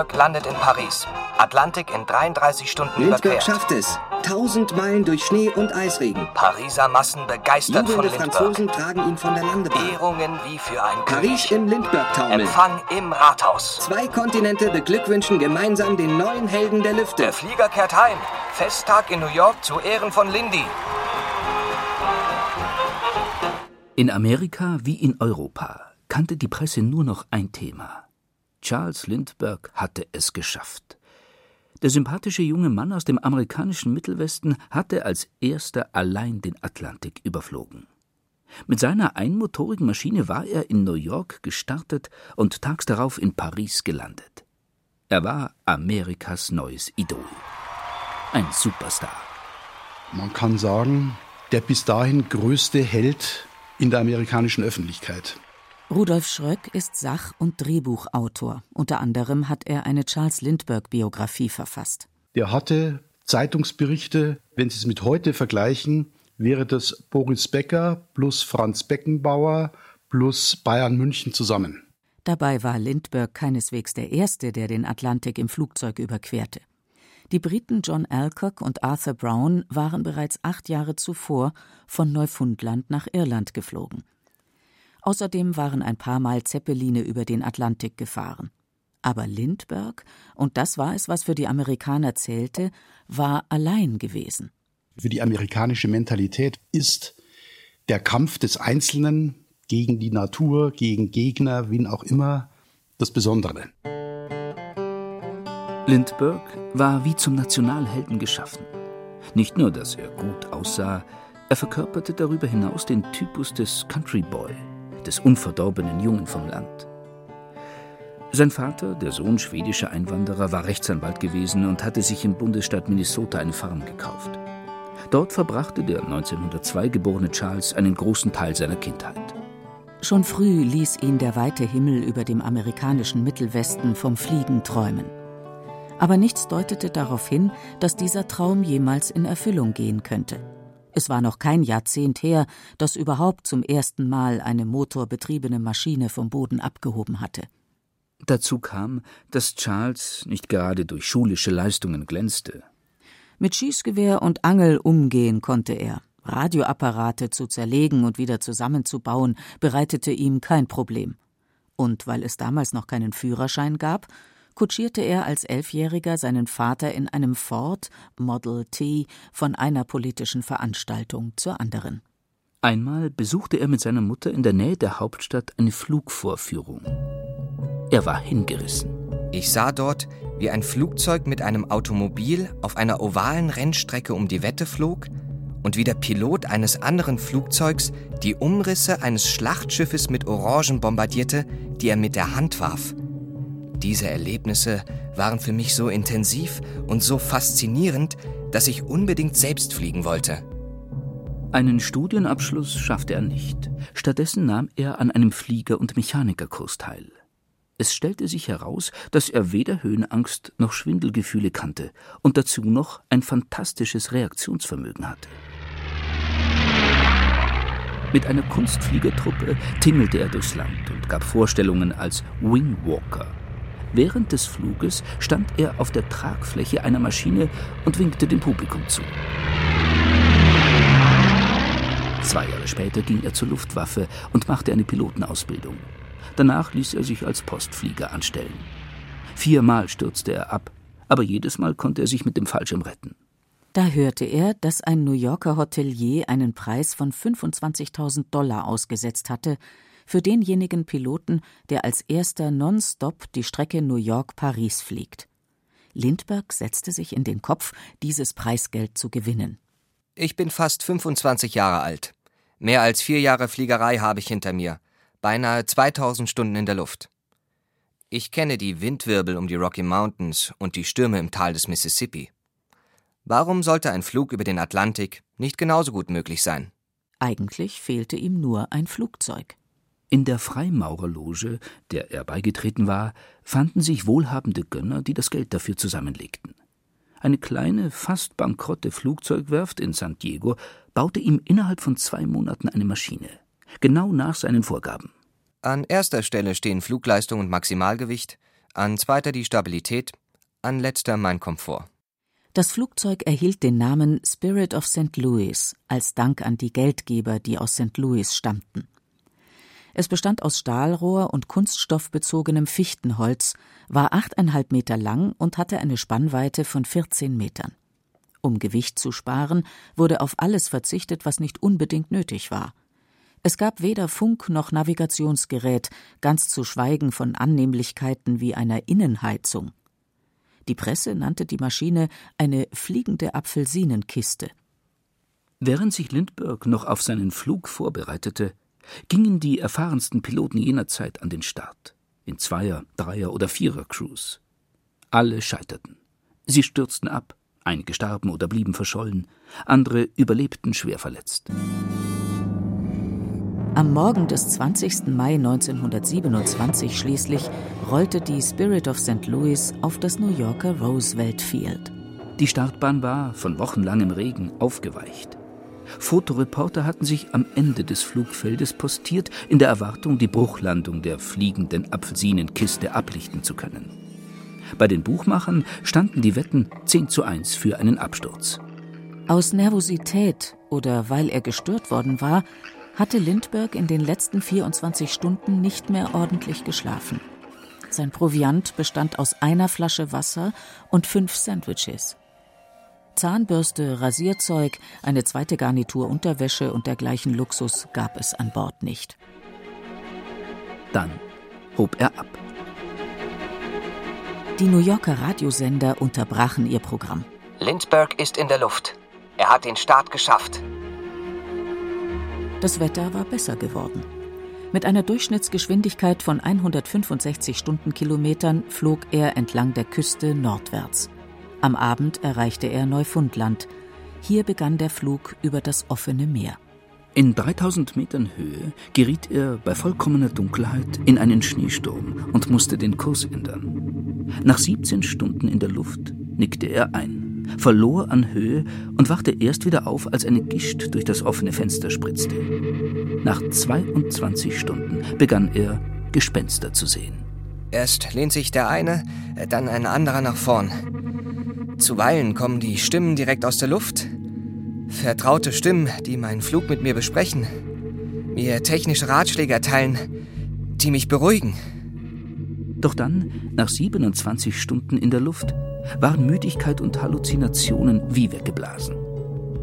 Lindbergh landet in Paris. Atlantik in 33 Stunden Lindbergh überquert. schafft es. Tausend Meilen durch Schnee und Eisregen. Pariser Massen begeistert von Jubelnde Lindbergh. Franzosen tragen ihn von der Landebahn. Ehrungen wie für ein Paris König. im Lindbergh-Taumel. Empfang im Rathaus. Zwei Kontinente beglückwünschen gemeinsam den neuen Helden der Lüfte. Der Flieger kehrt heim. Festtag in New York zu Ehren von Lindy. In Amerika wie in Europa kannte die Presse nur noch ein Thema. Charles Lindbergh hatte es geschafft. Der sympathische junge Mann aus dem amerikanischen Mittelwesten hatte als erster allein den Atlantik überflogen. Mit seiner einmotorigen Maschine war er in New York gestartet und tags darauf in Paris gelandet. Er war Amerikas neues Idol. Ein Superstar. Man kann sagen, der bis dahin größte Held in der amerikanischen Öffentlichkeit. Rudolf Schröck ist Sach- und Drehbuchautor. Unter anderem hat er eine Charles Lindbergh-Biografie verfasst. Der hatte Zeitungsberichte, wenn Sie es mit heute vergleichen, wäre das Boris Becker plus Franz Beckenbauer plus Bayern München zusammen. Dabei war Lindbergh keineswegs der Erste, der den Atlantik im Flugzeug überquerte. Die Briten John Alcock und Arthur Brown waren bereits acht Jahre zuvor von Neufundland nach Irland geflogen. Außerdem waren ein paar Mal Zeppeline über den Atlantik gefahren. Aber Lindbergh, und das war es, was für die Amerikaner zählte, war allein gewesen. Für die amerikanische Mentalität ist der Kampf des Einzelnen gegen die Natur, gegen Gegner, wen auch immer, das Besondere. Lindbergh war wie zum Nationalhelden geschaffen. Nicht nur, dass er gut aussah, er verkörperte darüber hinaus den Typus des Country Boy, des unverdorbenen Jungen vom Land. Sein Vater, der Sohn schwedischer Einwanderer, war Rechtsanwalt gewesen und hatte sich im Bundesstaat Minnesota eine Farm gekauft. Dort verbrachte der 1902 geborene Charles einen großen Teil seiner Kindheit. Schon früh ließ ihn der weite Himmel über dem amerikanischen Mittelwesten vom Fliegen träumen. Aber nichts deutete darauf hin, dass dieser Traum jemals in Erfüllung gehen könnte. Es war noch kein Jahrzehnt her, dass überhaupt zum ersten Mal eine motorbetriebene Maschine vom Boden abgehoben hatte. Dazu kam, dass Charles nicht gerade durch schulische Leistungen glänzte. Mit Schießgewehr und Angel umgehen konnte er. Radioapparate zu zerlegen und wieder zusammenzubauen bereitete ihm kein Problem. Und weil es damals noch keinen Führerschein gab, kutschierte er als Elfjähriger seinen Vater in einem Ford Model T von einer politischen Veranstaltung zur anderen. Einmal besuchte er mit seiner Mutter in der Nähe der Hauptstadt eine Flugvorführung. Er war hingerissen. Ich sah dort, wie ein Flugzeug mit einem Automobil auf einer ovalen Rennstrecke um die Wette flog und wie der Pilot eines anderen Flugzeugs die Umrisse eines Schlachtschiffes mit Orangen bombardierte, die er mit der Hand warf. Diese Erlebnisse waren für mich so intensiv und so faszinierend, dass ich unbedingt selbst fliegen wollte. Einen Studienabschluss schaffte er nicht. Stattdessen nahm er an einem Flieger- und Mechanikerkurs teil. Es stellte sich heraus, dass er weder Höhenangst noch Schwindelgefühle kannte und dazu noch ein fantastisches Reaktionsvermögen hatte. Mit einer Kunstfliegertruppe tingelte er durchs Land und gab Vorstellungen als Wingwalker. Während des Fluges stand er auf der Tragfläche einer Maschine und winkte dem Publikum zu. Zwei Jahre später ging er zur Luftwaffe und machte eine Pilotenausbildung. Danach ließ er sich als Postflieger anstellen. Viermal stürzte er ab, aber jedes Mal konnte er sich mit dem Fallschirm retten. Da hörte er, dass ein New Yorker Hotelier einen Preis von 25.000 Dollar ausgesetzt hatte für denjenigen Piloten, der als erster nonstop die Strecke New York-Paris fliegt. Lindbergh setzte sich in den Kopf, dieses Preisgeld zu gewinnen. Ich bin fast 25 Jahre alt. Mehr als vier Jahre Fliegerei habe ich hinter mir. Beinahe 2000 Stunden in der Luft. Ich kenne die Windwirbel um die Rocky Mountains und die Stürme im Tal des Mississippi. Warum sollte ein Flug über den Atlantik nicht genauso gut möglich sein? Eigentlich fehlte ihm nur ein Flugzeug. In der Freimaurerloge, der er beigetreten war, fanden sich wohlhabende Gönner, die das Geld dafür zusammenlegten. Eine kleine, fast bankrotte Flugzeugwerft in San Diego baute ihm innerhalb von zwei Monaten eine Maschine, genau nach seinen Vorgaben. An erster Stelle stehen Flugleistung und Maximalgewicht, an zweiter die Stabilität, an letzter mein Komfort. Das Flugzeug erhielt den Namen Spirit of St. Louis als Dank an die Geldgeber, die aus St. Louis stammten. Es bestand aus Stahlrohr und kunststoffbezogenem Fichtenholz, war achteinhalb Meter lang und hatte eine Spannweite von 14 Metern. Um Gewicht zu sparen, wurde auf alles verzichtet, was nicht unbedingt nötig war. Es gab weder Funk noch Navigationsgerät, ganz zu schweigen von Annehmlichkeiten wie einer Innenheizung. Die Presse nannte die Maschine eine fliegende Apfelsinenkiste. Während sich Lindbergh noch auf seinen Flug vorbereitete, gingen die erfahrensten Piloten jener Zeit an den Start, in Zweier-, Dreier- oder Vierer-Crews. Alle scheiterten. Sie stürzten ab, einige starben oder blieben verschollen, andere überlebten schwer verletzt. Am Morgen des 20. Mai 1927 schließlich rollte die Spirit of St. Louis auf das New Yorker Roosevelt Field. Die Startbahn war, von wochenlangem Regen, aufgeweicht. Fotoreporter hatten sich am Ende des Flugfeldes postiert, in der Erwartung, die Bruchlandung der fliegenden Apfelsinenkiste ablichten zu können. Bei den Buchmachern standen die Wetten 10 zu 1 für einen Absturz. Aus Nervosität oder weil er gestört worden war, hatte Lindbergh in den letzten 24 Stunden nicht mehr ordentlich geschlafen. Sein Proviant bestand aus einer Flasche Wasser und fünf Sandwiches. Zahnbürste, Rasierzeug, eine zweite Garnitur Unterwäsche und dergleichen Luxus gab es an Bord nicht. Dann hob er ab. Die New Yorker Radiosender unterbrachen ihr Programm. Lindbergh ist in der Luft. Er hat den Start geschafft. Das Wetter war besser geworden. Mit einer Durchschnittsgeschwindigkeit von 165 Stundenkilometern flog er entlang der Küste nordwärts. Am Abend erreichte er Neufundland. Hier begann der Flug über das offene Meer. In 3000 Metern Höhe geriet er bei vollkommener Dunkelheit in einen Schneesturm und musste den Kurs ändern. Nach 17 Stunden in der Luft nickte er ein, verlor an Höhe und wachte erst wieder auf, als eine Gischt durch das offene Fenster spritzte. Nach 22 Stunden begann er Gespenster zu sehen. Erst lehnt sich der eine, dann ein anderer nach vorn. Zuweilen kommen die Stimmen direkt aus der Luft. Vertraute Stimmen, die meinen Flug mit mir besprechen, mir technische Ratschläge erteilen, die mich beruhigen. Doch dann, nach 27 Stunden in der Luft, waren Müdigkeit und Halluzinationen wie weggeblasen.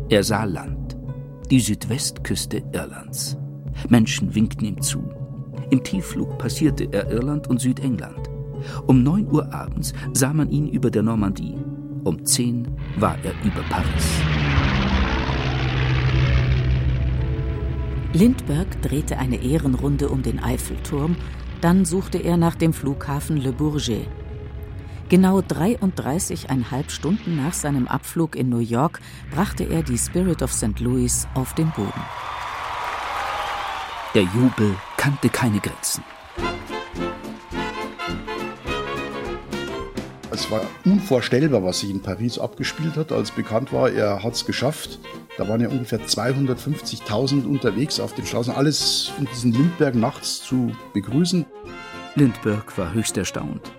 Er sah Land, die Südwestküste Irlands. Menschen winkten ihm zu. Im Tiefflug passierte er Irland und Südengland. Um 9 Uhr abends sah man ihn über der Normandie. Um 10 war er über Paris. Lindbergh drehte eine Ehrenrunde um den Eiffelturm, dann suchte er nach dem Flughafen Le Bourget. Genau 33,5 Stunden nach seinem Abflug in New York brachte er die Spirit of St. Louis auf den Boden. Der Jubel kannte keine Grenzen. Es war unvorstellbar, was sich in Paris abgespielt hat, als bekannt war, er hat es geschafft. Da waren ja ungefähr 250.000 unterwegs auf den Straßen, alles um diesen Lindbergh nachts zu begrüßen. Lindbergh war höchst erstaunt.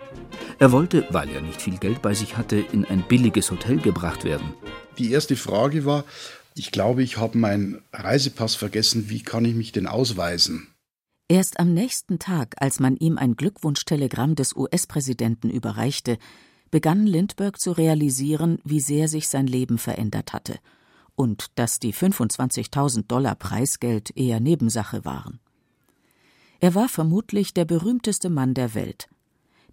Er wollte, weil er nicht viel Geld bei sich hatte, in ein billiges Hotel gebracht werden. Die erste Frage war, ich glaube, ich habe meinen Reisepass vergessen, wie kann ich mich denn ausweisen? Erst am nächsten Tag, als man ihm ein Glückwunschtelegramm des US-Präsidenten überreichte, begann Lindbergh zu realisieren, wie sehr sich sein Leben verändert hatte und dass die 25.000 Dollar Preisgeld eher Nebensache waren. Er war vermutlich der berühmteste Mann der Welt.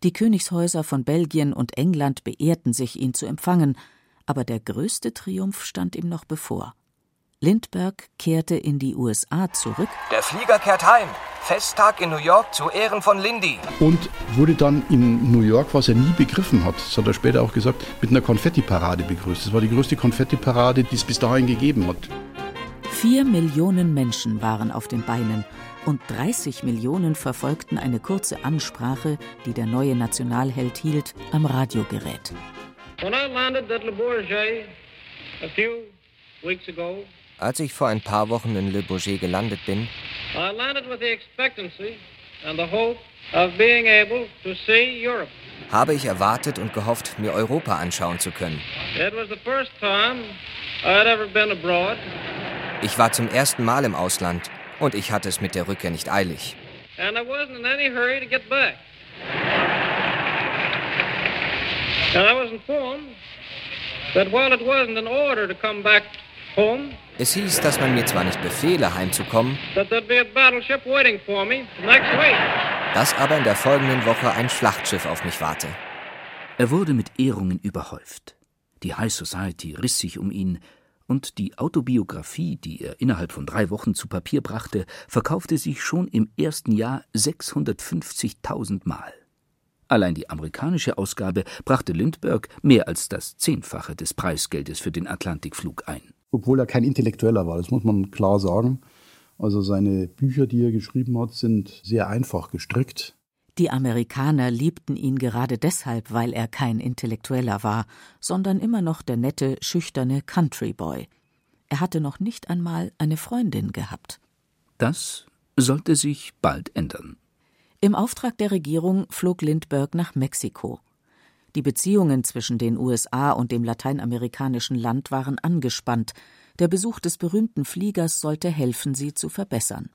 Die Königshäuser von Belgien und England beehrten sich, ihn zu empfangen, aber der größte Triumph stand ihm noch bevor. Lindbergh kehrte in die USA zurück. Der Flieger kehrt heim. Festtag in New York zu Ehren von Lindy. Und wurde dann in New York, was er nie begriffen hat, das hat er später auch gesagt, mit einer Konfettiparade begrüßt. Das war die größte Konfettiparade, die es bis dahin gegeben hat. Vier Millionen Menschen waren auf den Beinen und 30 Millionen verfolgten eine kurze Ansprache, die der neue Nationalheld hielt, am Radiogerät. Als ich vor ein paar Wochen in Le Bourget gelandet bin, habe ich erwartet und gehofft, mir Europa anschauen zu können. Ich war zum ersten Mal im Ausland und ich hatte es mit der Rückkehr nicht eilig. And I wasn't in any hurry to get back. And I was informed that while it wasn't an order to come back es hieß, dass man mir zwar nicht befehle, heimzukommen, dass aber in der folgenden Woche ein Schlachtschiff auf mich warte. Er wurde mit Ehrungen überhäuft. Die High Society riss sich um ihn, und die Autobiografie, die er innerhalb von drei Wochen zu Papier brachte, verkaufte sich schon im ersten Jahr 650.000 Mal. Allein die amerikanische Ausgabe brachte Lindbergh mehr als das Zehnfache des Preisgeldes für den Atlantikflug ein. Obwohl er kein Intellektueller war, das muss man klar sagen. Also seine Bücher, die er geschrieben hat, sind sehr einfach gestrickt. Die Amerikaner liebten ihn gerade deshalb, weil er kein Intellektueller war, sondern immer noch der nette, schüchterne Country Boy. Er hatte noch nicht einmal eine Freundin gehabt. Das sollte sich bald ändern. Im Auftrag der Regierung flog Lindbergh nach Mexiko. Die Beziehungen zwischen den USA und dem lateinamerikanischen Land waren angespannt. Der Besuch des berühmten Fliegers sollte helfen, sie zu verbessern.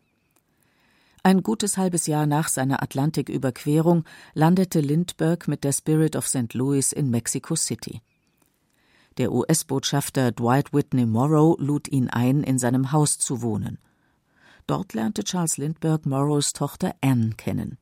Ein gutes halbes Jahr nach seiner Atlantiküberquerung landete Lindbergh mit der Spirit of St. Louis in Mexico City. Der US-Botschafter Dwight Whitney Morrow lud ihn ein, in seinem Haus zu wohnen. Dort lernte Charles Lindbergh Morrows Tochter Anne kennen.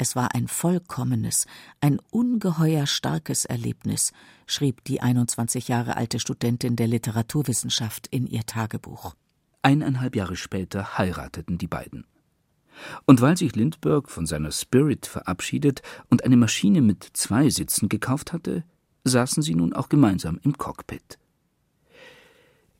Es war ein vollkommenes, ein ungeheuer starkes Erlebnis, schrieb die 21 Jahre alte Studentin der Literaturwissenschaft in ihr Tagebuch. Eineinhalb Jahre später heirateten die beiden. Und weil sich Lindbergh von seiner Spirit verabschiedet und eine Maschine mit zwei Sitzen gekauft hatte, saßen sie nun auch gemeinsam im Cockpit.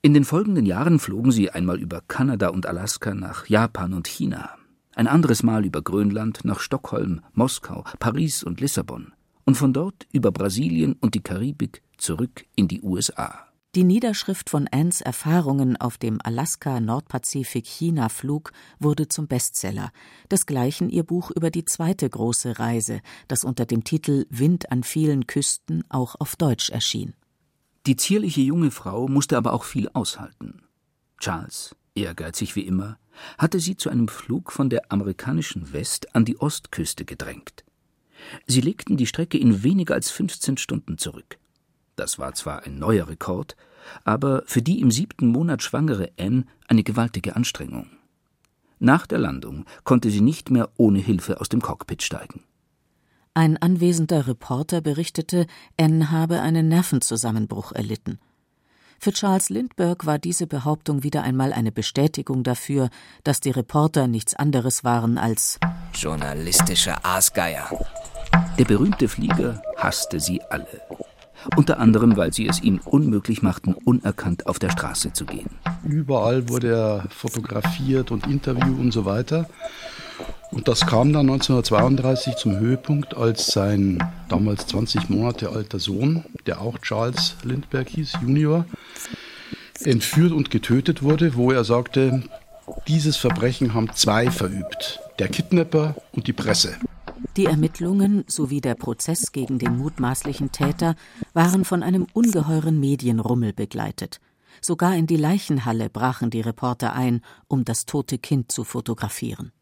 In den folgenden Jahren flogen sie einmal über Kanada und Alaska nach Japan und China, ein anderes Mal über Grönland nach Stockholm, Moskau, Paris und Lissabon und von dort über Brasilien und die Karibik zurück in die USA. Die Niederschrift von Anns Erfahrungen auf dem Alaska-Nordpazifik-China-Flug wurde zum Bestseller, desgleichen ihr Buch über die zweite große Reise, das unter dem Titel Wind an vielen Küsten auch auf Deutsch erschien. Die zierliche junge Frau musste aber auch viel aushalten. Charles, ehrgeizig wie immer, hatte sie zu einem Flug von der amerikanischen West an die Ostküste gedrängt. Sie legten die Strecke in weniger als 15 Stunden zurück. Das war zwar ein neuer Rekord, aber für die im siebten Monat schwangere Anne eine gewaltige Anstrengung. Nach der Landung konnte sie nicht mehr ohne Hilfe aus dem Cockpit steigen. Ein anwesender Reporter berichtete, Anne habe einen Nervenzusammenbruch erlitten. Für Charles Lindbergh war diese Behauptung wieder einmal eine Bestätigung dafür, dass die Reporter nichts anderes waren als journalistische Aasgeier. Der berühmte Flieger hasste sie alle unter anderem, weil sie es ihm unmöglich machten, unerkannt auf der Straße zu gehen. Überall wurde er fotografiert und interviewt und so weiter. Und das kam dann 1932 zum Höhepunkt, als sein damals 20 Monate alter Sohn, der auch Charles Lindbergh hieß, Junior, entführt und getötet wurde, wo er sagte, dieses Verbrechen haben zwei verübt, der Kidnapper und die Presse. Die Ermittlungen sowie der Prozess gegen den mutmaßlichen Täter waren von einem ungeheuren Medienrummel begleitet. Sogar in die Leichenhalle brachen die Reporter ein, um das tote Kind zu fotografieren.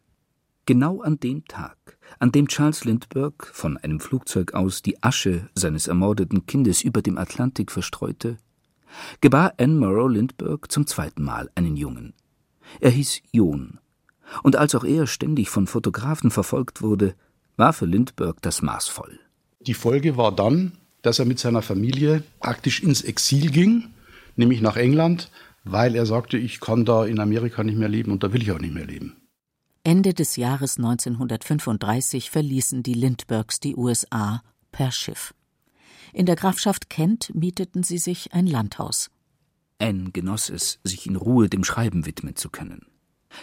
Genau an dem Tag, an dem Charles Lindbergh von einem Flugzeug aus die Asche seines ermordeten Kindes über dem Atlantik verstreute, gebar Anne Morrow Lindbergh zum zweiten Mal einen Jungen. Er hieß John, und als auch er ständig von Fotografen verfolgt wurde, war für Lindbergh das Maß voll. Die Folge war dann, dass er mit seiner Familie praktisch ins Exil ging, nämlich nach England, weil er sagte, ich kann da in Amerika nicht mehr leben und da will ich auch nicht mehr leben. Ende des Jahres 1935 verließen die Lindberghs die USA per Schiff. In der Grafschaft Kent mieteten sie sich ein Landhaus. Anne genoss es, sich in Ruhe dem Schreiben widmen zu können.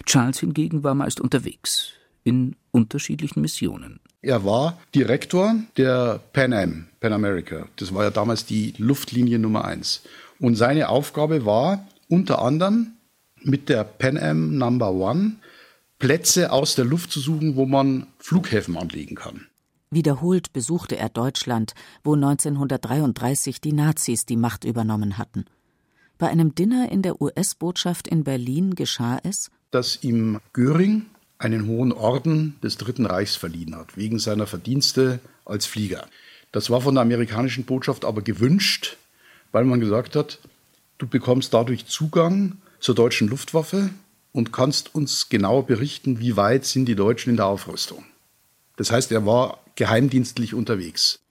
Charles hingegen war meist unterwegs, in unterschiedlichen Missionen. Er war Direktor der Pan Am, Pan America. Das war ja damals die Luftlinie Nummer eins. Und seine Aufgabe war unter anderem mit der Pan Am Number One Plätze aus der Luft zu suchen, wo man Flughäfen anlegen kann. Wiederholt besuchte er Deutschland, wo 1933 die Nazis die Macht übernommen hatten. Bei einem Dinner in der US-Botschaft in Berlin geschah es, dass ihm Göring einen hohen Orden des Dritten Reichs verliehen hat, wegen seiner Verdienste als Flieger. Das war von der amerikanischen Botschaft aber gewünscht, weil man gesagt hat, du bekommst dadurch Zugang zur deutschen Luftwaffe und kannst uns genau berichten, wie weit sind die Deutschen in der Aufrüstung. Das heißt, er war geheimdienstlich unterwegs.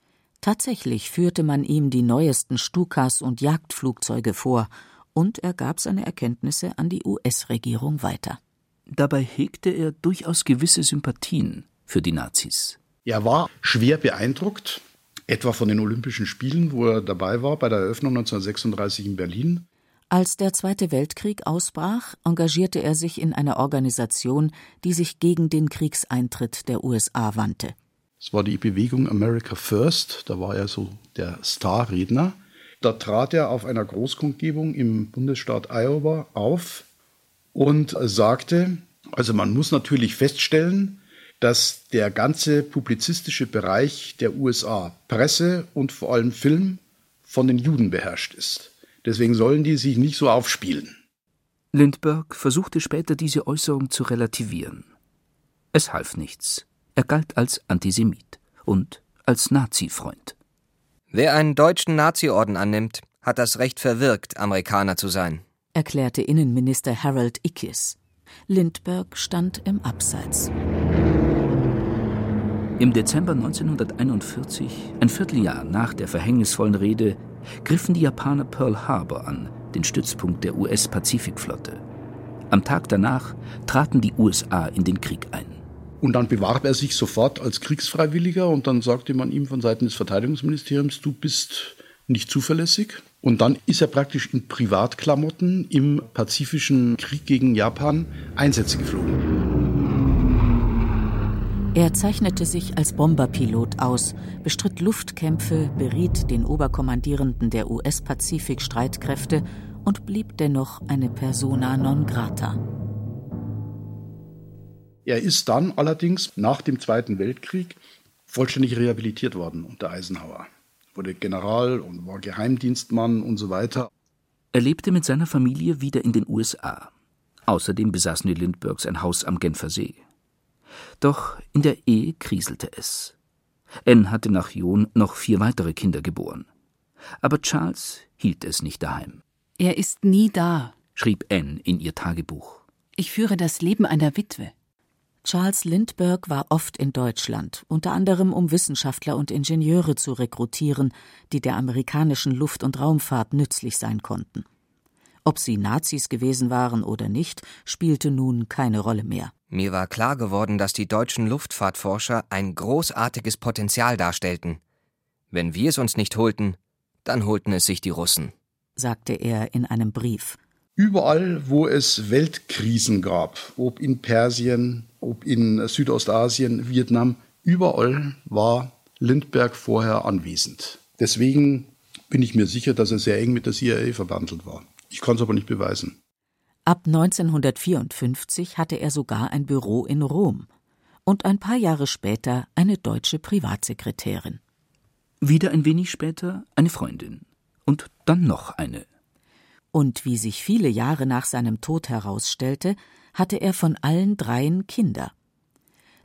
Tatsächlich führte man ihm die neuesten Stukas und Jagdflugzeuge vor, und er gab seine Erkenntnisse an die US-Regierung weiter. Dabei hegte er durchaus gewisse Sympathien für die Nazis. Er war schwer beeindruckt, etwa von den Olympischen Spielen, wo er dabei war bei der Eröffnung 1936 in Berlin. Als der Zweite Weltkrieg ausbrach, engagierte er sich in einer Organisation, die sich gegen den Kriegseintritt der USA wandte. Es war die Bewegung America First, da war er so der Starredner. Da trat er auf einer Großkundgebung im Bundesstaat Iowa auf und sagte, also man muss natürlich feststellen, dass der ganze publizistische Bereich der USA, Presse und vor allem Film, von den Juden beherrscht ist. Deswegen sollen die sich nicht so aufspielen. Lindbergh versuchte später diese Äußerung zu relativieren. Es half nichts. Er galt als Antisemit und als Nazi-Freund. Wer einen deutschen Nazi-Orden annimmt, hat das Recht verwirkt, Amerikaner zu sein, erklärte Innenminister Harold Ickes. Lindbergh stand im Abseits. Im Dezember 1941, ein Vierteljahr nach der verhängnisvollen Rede, griffen die Japaner Pearl Harbor an, den Stützpunkt der US-Pazifikflotte. Am Tag danach traten die USA in den Krieg ein. Und dann bewarb er sich sofort als Kriegsfreiwilliger und dann sagte man ihm von Seiten des Verteidigungsministeriums, du bist nicht zuverlässig. Und dann ist er praktisch in Privatklamotten im Pazifischen Krieg gegen Japan Einsätze geflogen. Er zeichnete sich als Bomberpilot aus, bestritt Luftkämpfe, beriet den Oberkommandierenden der US-Pazifik-Streitkräfte und blieb dennoch eine persona non grata. Er ist dann allerdings nach dem Zweiten Weltkrieg vollständig rehabilitiert worden unter Eisenhower. Wurde General und war Geheimdienstmann und so weiter. Er lebte mit seiner Familie wieder in den USA. Außerdem besaßen die Lindberghs ein Haus am Genfer See. Doch in der Ehe kriselte es. Anne hatte nach John noch vier weitere Kinder geboren. Aber Charles hielt es nicht daheim. Er ist nie da, schrieb Anne in ihr Tagebuch. Ich führe das Leben einer Witwe. Charles Lindbergh war oft in Deutschland, unter anderem um Wissenschaftler und Ingenieure zu rekrutieren, die der amerikanischen Luft- und Raumfahrt nützlich sein konnten. Ob sie Nazis gewesen waren oder nicht, spielte nun keine Rolle mehr. Mir war klar geworden, dass die deutschen Luftfahrtforscher ein großartiges Potenzial darstellten. Wenn wir es uns nicht holten, dann holten es sich die Russen, sagte er in einem Brief. Überall, wo es Weltkrisen gab, ob in Persien, ob in Südostasien, Vietnam, überall war Lindbergh vorher anwesend. Deswegen bin ich mir sicher, dass er sehr eng mit der CIA verbandelt war. Ich kann es aber nicht beweisen. Ab 1954 hatte er sogar ein Büro in Rom und ein paar Jahre später eine deutsche Privatsekretärin. Wieder ein wenig später eine Freundin und dann noch eine. Und wie sich viele Jahre nach seinem Tod herausstellte, hatte er von allen dreien Kinder.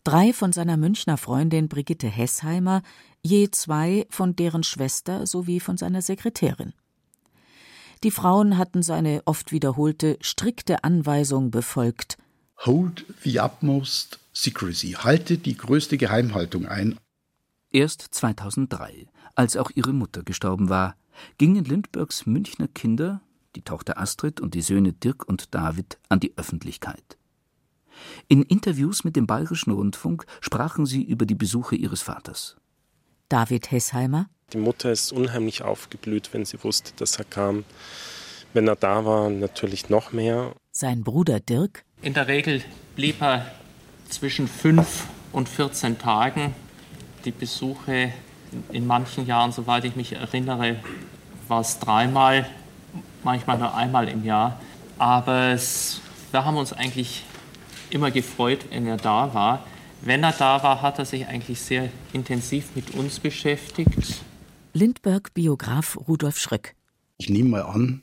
Drei von seiner Münchner Freundin Brigitte Hessheimer, je zwei von deren Schwester sowie von seiner Sekretärin. Die Frauen hatten seine oft wiederholte, strikte Anweisung befolgt. Hold the utmost secrecy. Halte die größte Geheimhaltung ein. Erst 2003, als auch ihre Mutter gestorben war, gingen Lindberghs Münchner Kinder die Tochter Astrid und die Söhne Dirk und David an die Öffentlichkeit. In Interviews mit dem Bayerischen Rundfunk sprachen sie über die Besuche ihres Vaters. David Hessheimer Die Mutter ist unheimlich aufgeblüht, wenn sie wusste, dass er kam. Wenn er da war, natürlich noch mehr. Sein Bruder Dirk? In der Regel blieb er zwischen fünf und 14 Tagen. Die Besuche in manchen Jahren, soweit ich mich erinnere, war es dreimal, manchmal nur einmal im Jahr. Aber es, wir haben uns eigentlich immer gefreut, wenn er da war. Wenn er da war, hat er sich eigentlich sehr intensiv mit uns beschäftigt. Lindbergh-Biograf Rudolf Schröck. Ich nehme mal an,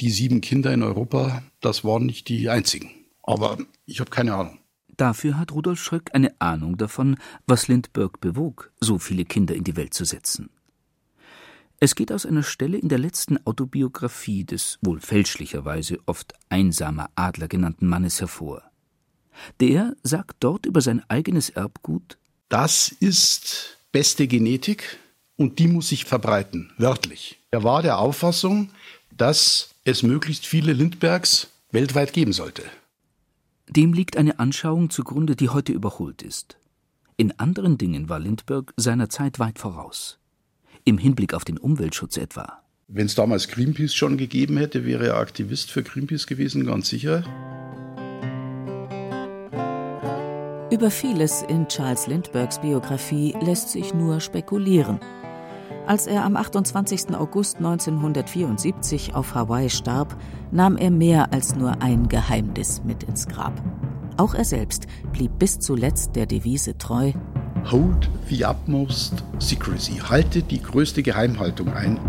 die sieben Kinder in Europa, das waren nicht die einzigen. Aber ich habe keine Ahnung. Dafür hat Rudolf Schröck eine Ahnung davon, was Lindbergh bewog, so viele Kinder in die Welt zu setzen. Es geht aus einer Stelle in der letzten Autobiografie des wohl fälschlicherweise oft einsamer Adler genannten Mannes hervor. Der sagt dort über sein eigenes Erbgut Das ist beste Genetik und die muss sich verbreiten, wörtlich. Er war der Auffassung, dass es möglichst viele Lindbergs weltweit geben sollte. Dem liegt eine Anschauung zugrunde, die heute überholt ist. In anderen Dingen war Lindbergh seiner Zeit weit voraus. Im Hinblick auf den Umweltschutz etwa. Wenn es damals Greenpeace schon gegeben hätte, wäre er Aktivist für Greenpeace gewesen, ganz sicher. Über vieles in Charles Lindberghs Biografie lässt sich nur spekulieren. Als er am 28. August 1974 auf Hawaii starb, nahm er mehr als nur ein Geheimnis mit ins Grab. Auch er selbst blieb bis zuletzt der Devise treu: Hold the utmost secrecy. Halte die größte Geheimhaltung ein.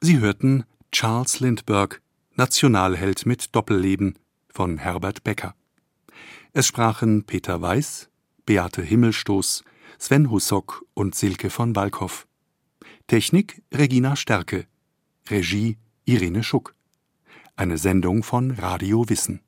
Sie hörten Charles Lindbergh, Nationalheld mit Doppelleben von Herbert Becker. Es sprachen Peter Weiß, Beate Himmelstoß, Sven Hussock und Silke von Walkow. Technik Regina Stärke. Regie Irene Schuck. Eine Sendung von Radio Wissen.